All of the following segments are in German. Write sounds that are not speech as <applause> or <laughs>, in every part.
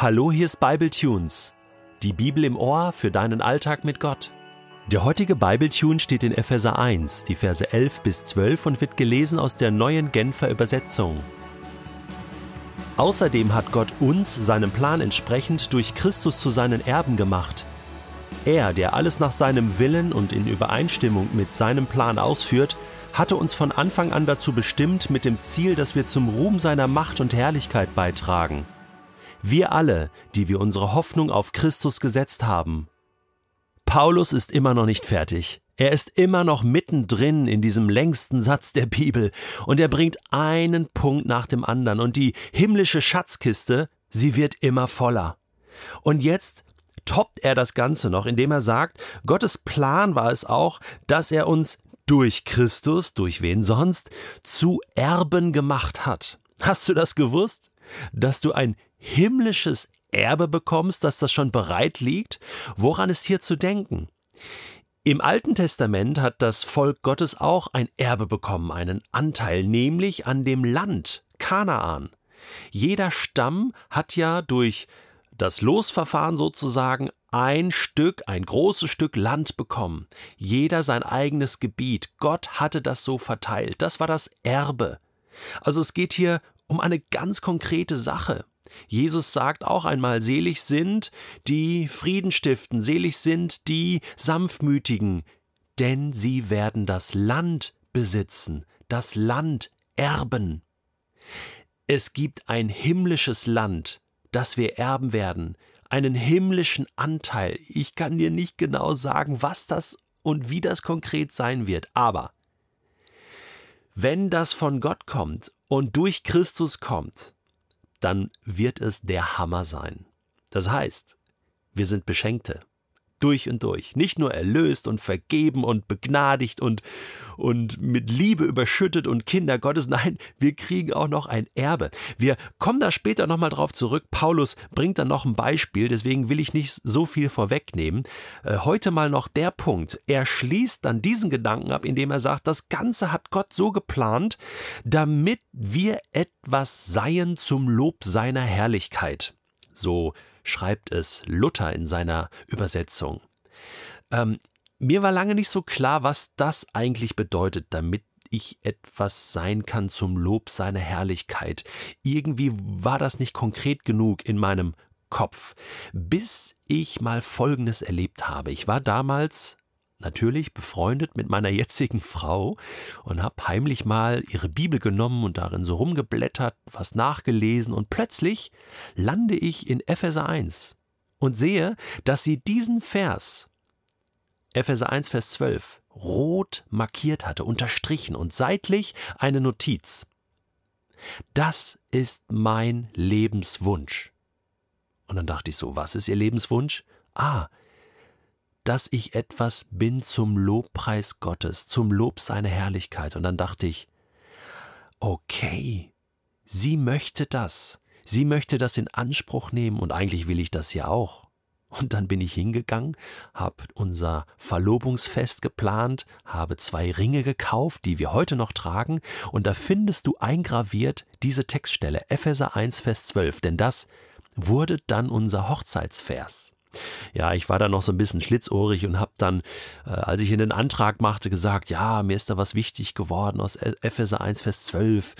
Hallo, hier ist Bible Tunes. Die Bibel im Ohr für deinen Alltag mit Gott. Der heutige Bible Tune steht in Epheser 1, die Verse 11 bis 12 und wird gelesen aus der neuen Genfer Übersetzung. Außerdem hat Gott uns seinem Plan entsprechend durch Christus zu seinen Erben gemacht. Er, der alles nach seinem Willen und in Übereinstimmung mit seinem Plan ausführt, hatte uns von Anfang an dazu bestimmt mit dem Ziel, dass wir zum Ruhm seiner Macht und Herrlichkeit beitragen. Wir alle, die wir unsere Hoffnung auf Christus gesetzt haben. Paulus ist immer noch nicht fertig. Er ist immer noch mittendrin in diesem längsten Satz der Bibel und er bringt einen Punkt nach dem anderen und die himmlische Schatzkiste, sie wird immer voller. Und jetzt toppt er das Ganze noch, indem er sagt, Gottes Plan war es auch, dass er uns durch Christus, durch wen sonst, zu Erben gemacht hat. Hast du das gewusst? Dass du ein himmlisches Erbe bekommst, dass das schon bereit liegt? Woran ist hier zu denken? Im Alten Testament hat das Volk Gottes auch ein Erbe bekommen, einen Anteil, nämlich an dem Land Kanaan. Jeder Stamm hat ja durch das Losverfahren sozusagen ein Stück, ein großes Stück Land bekommen. Jeder sein eigenes Gebiet. Gott hatte das so verteilt. Das war das Erbe. Also es geht hier um eine ganz konkrete Sache. Jesus sagt auch einmal, selig sind, die Frieden stiften, selig sind die Sanftmütigen, denn sie werden das Land besitzen, das Land erben. Es gibt ein himmlisches Land, das wir erben werden, einen himmlischen Anteil. Ich kann dir nicht genau sagen, was das und wie das konkret sein wird, aber wenn das von Gott kommt und durch Christus kommt, dann wird es der Hammer sein. Das heißt, wir sind Beschenkte. Durch und durch. Nicht nur erlöst und vergeben und begnadigt und, und mit Liebe überschüttet und Kinder Gottes. <laughs> Nein, wir kriegen auch noch ein Erbe. Wir kommen da später nochmal drauf zurück. Paulus bringt dann noch ein Beispiel, deswegen will ich nicht so viel vorwegnehmen. Äh, heute mal noch der Punkt. Er schließt dann diesen Gedanken ab, indem er sagt, das Ganze hat Gott so geplant, damit wir etwas seien zum Lob seiner Herrlichkeit. So schreibt es Luther in seiner Übersetzung. Ähm, mir war lange nicht so klar, was das eigentlich bedeutet, damit ich etwas sein kann zum Lob seiner Herrlichkeit. Irgendwie war das nicht konkret genug in meinem Kopf, bis ich mal Folgendes erlebt habe. Ich war damals natürlich befreundet mit meiner jetzigen Frau und habe heimlich mal ihre Bibel genommen und darin so rumgeblättert, was nachgelesen und plötzlich lande ich in Epheser 1 und sehe, dass sie diesen Vers, Epheser 1, Vers 12, rot markiert hatte, unterstrichen und seitlich eine Notiz. Das ist mein Lebenswunsch. Und dann dachte ich so, was ist Ihr Lebenswunsch? Ah, dass ich etwas bin zum Lobpreis Gottes, zum Lob seiner Herrlichkeit. Und dann dachte ich, okay, sie möchte das. Sie möchte das in Anspruch nehmen und eigentlich will ich das ja auch. Und dann bin ich hingegangen, habe unser Verlobungsfest geplant, habe zwei Ringe gekauft, die wir heute noch tragen, und da findest du eingraviert diese Textstelle, Epheser 1, Vers 12, denn das wurde dann unser Hochzeitsvers. Ja, ich war da noch so ein bisschen schlitzohrig und habe dann, äh, als ich in den Antrag machte, gesagt, ja, mir ist da was wichtig geworden aus Epheser 1, Vers 12.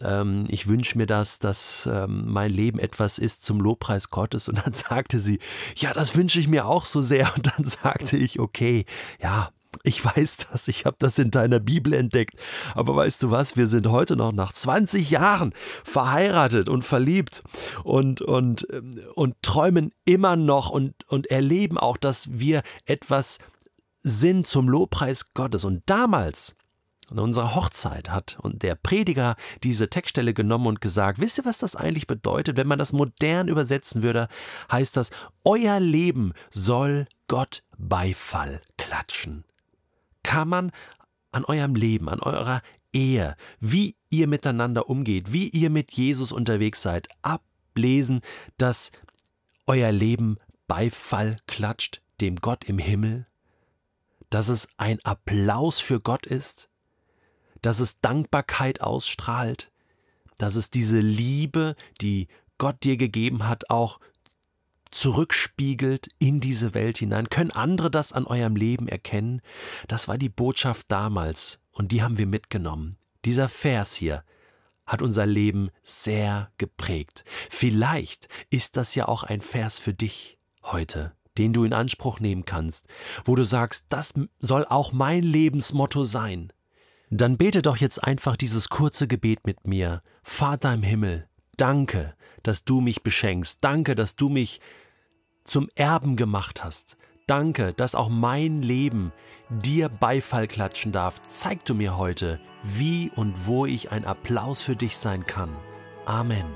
Ähm, ich wünsche mir das, dass ähm, mein Leben etwas ist zum Lobpreis Gottes. Und dann <laughs> sagte sie, ja, das wünsche ich mir auch so sehr. Und dann <laughs> sagte ich, okay, ja, ich weiß das, ich habe das in deiner Bibel entdeckt. Aber weißt du was, wir sind heute noch nach 20 Jahren verheiratet und verliebt und, und, ähm, und träumen immer noch und, und erleben auch, dass wir etwas sind zum Lobpreis Gottes. Und damals, an unserer Hochzeit, hat und der Prediger diese Textstelle genommen und gesagt, wisst ihr, was das eigentlich bedeutet? Wenn man das modern übersetzen würde, heißt das, euer Leben soll Gott Beifall klatschen kann man an eurem Leben, an eurer Ehe, wie ihr miteinander umgeht, wie ihr mit Jesus unterwegs seid, ablesen, dass euer Leben Beifall klatscht dem Gott im Himmel, dass es ein Applaus für Gott ist, dass es Dankbarkeit ausstrahlt, dass es diese Liebe, die Gott dir gegeben hat, auch zurückspiegelt in diese Welt hinein? Können andere das an eurem Leben erkennen? Das war die Botschaft damals und die haben wir mitgenommen. Dieser Vers hier hat unser Leben sehr geprägt. Vielleicht ist das ja auch ein Vers für dich heute, den du in Anspruch nehmen kannst, wo du sagst, das soll auch mein Lebensmotto sein. Dann bete doch jetzt einfach dieses kurze Gebet mit mir. Vater im Himmel, Danke, dass du mich beschenkst. Danke, dass du mich zum Erben gemacht hast. Danke, dass auch mein Leben dir Beifall klatschen darf. Zeig du mir heute, wie und wo ich ein Applaus für dich sein kann. Amen.